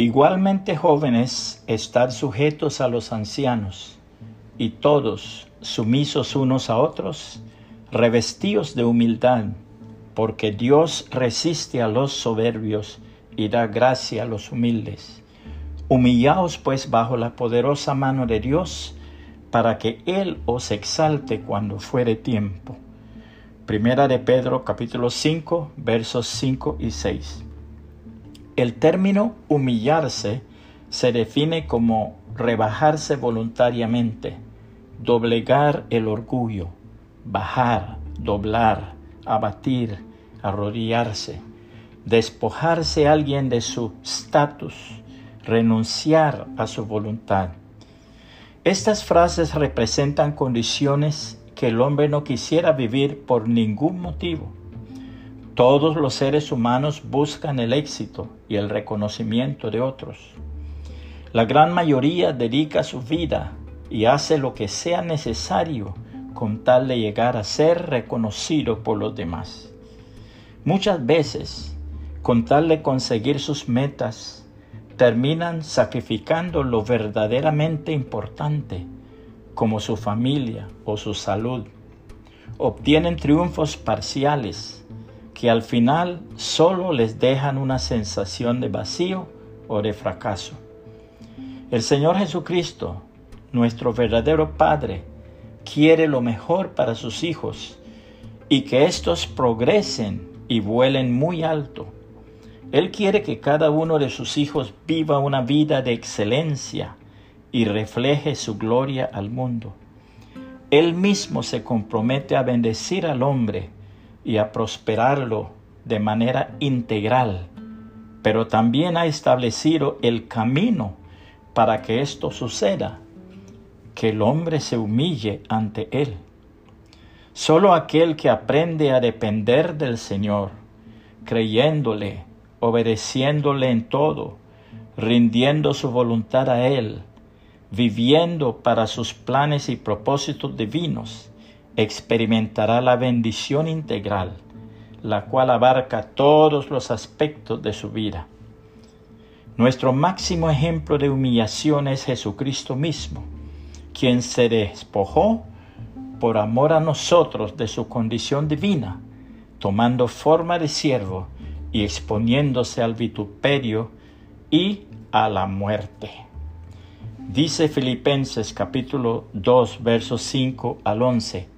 Igualmente jóvenes, estad sujetos a los ancianos, y todos sumisos unos a otros, revestidos de humildad, porque Dios resiste a los soberbios y da gracia a los humildes. Humillaos pues bajo la poderosa mano de Dios, para que Él os exalte cuando fuere tiempo. Primera de Pedro capítulo 5 versos 5 y 6. El término humillarse se define como rebajarse voluntariamente, doblegar el orgullo, bajar, doblar, abatir, arrodillarse, despojarse a alguien de su estatus, renunciar a su voluntad. Estas frases representan condiciones que el hombre no quisiera vivir por ningún motivo. Todos los seres humanos buscan el éxito y el reconocimiento de otros. La gran mayoría dedica su vida y hace lo que sea necesario con tal de llegar a ser reconocido por los demás. Muchas veces, con tal de conseguir sus metas, terminan sacrificando lo verdaderamente importante, como su familia o su salud. Obtienen triunfos parciales que al final solo les dejan una sensación de vacío o de fracaso. El Señor Jesucristo, nuestro verdadero Padre, quiere lo mejor para sus hijos y que éstos progresen y vuelen muy alto él quiere que cada uno de sus hijos viva una vida de excelencia y refleje su gloria al mundo. Él mismo se compromete a bendecir al hombre y a prosperarlo de manera integral, pero también ha establecido el camino para que esto suceda, que el hombre se humille ante Él. Solo aquel que aprende a depender del Señor, creyéndole, obedeciéndole en todo, rindiendo su voluntad a Él, viviendo para sus planes y propósitos divinos, experimentará la bendición integral, la cual abarca todos los aspectos de su vida. Nuestro máximo ejemplo de humillación es Jesucristo mismo, quien se despojó por amor a nosotros de su condición divina, tomando forma de siervo, y exponiéndose al vituperio y a la muerte. Dice Filipenses capítulo 2 versos 5 al 11,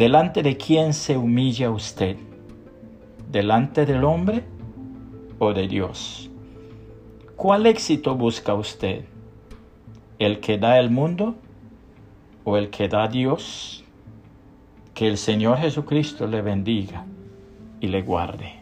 ¿Delante de quién se humilla usted? ¿Delante del hombre o de Dios? ¿Cuál éxito busca usted? ¿El que da el mundo o el que da Dios? Que el Señor Jesucristo le bendiga y le guarde.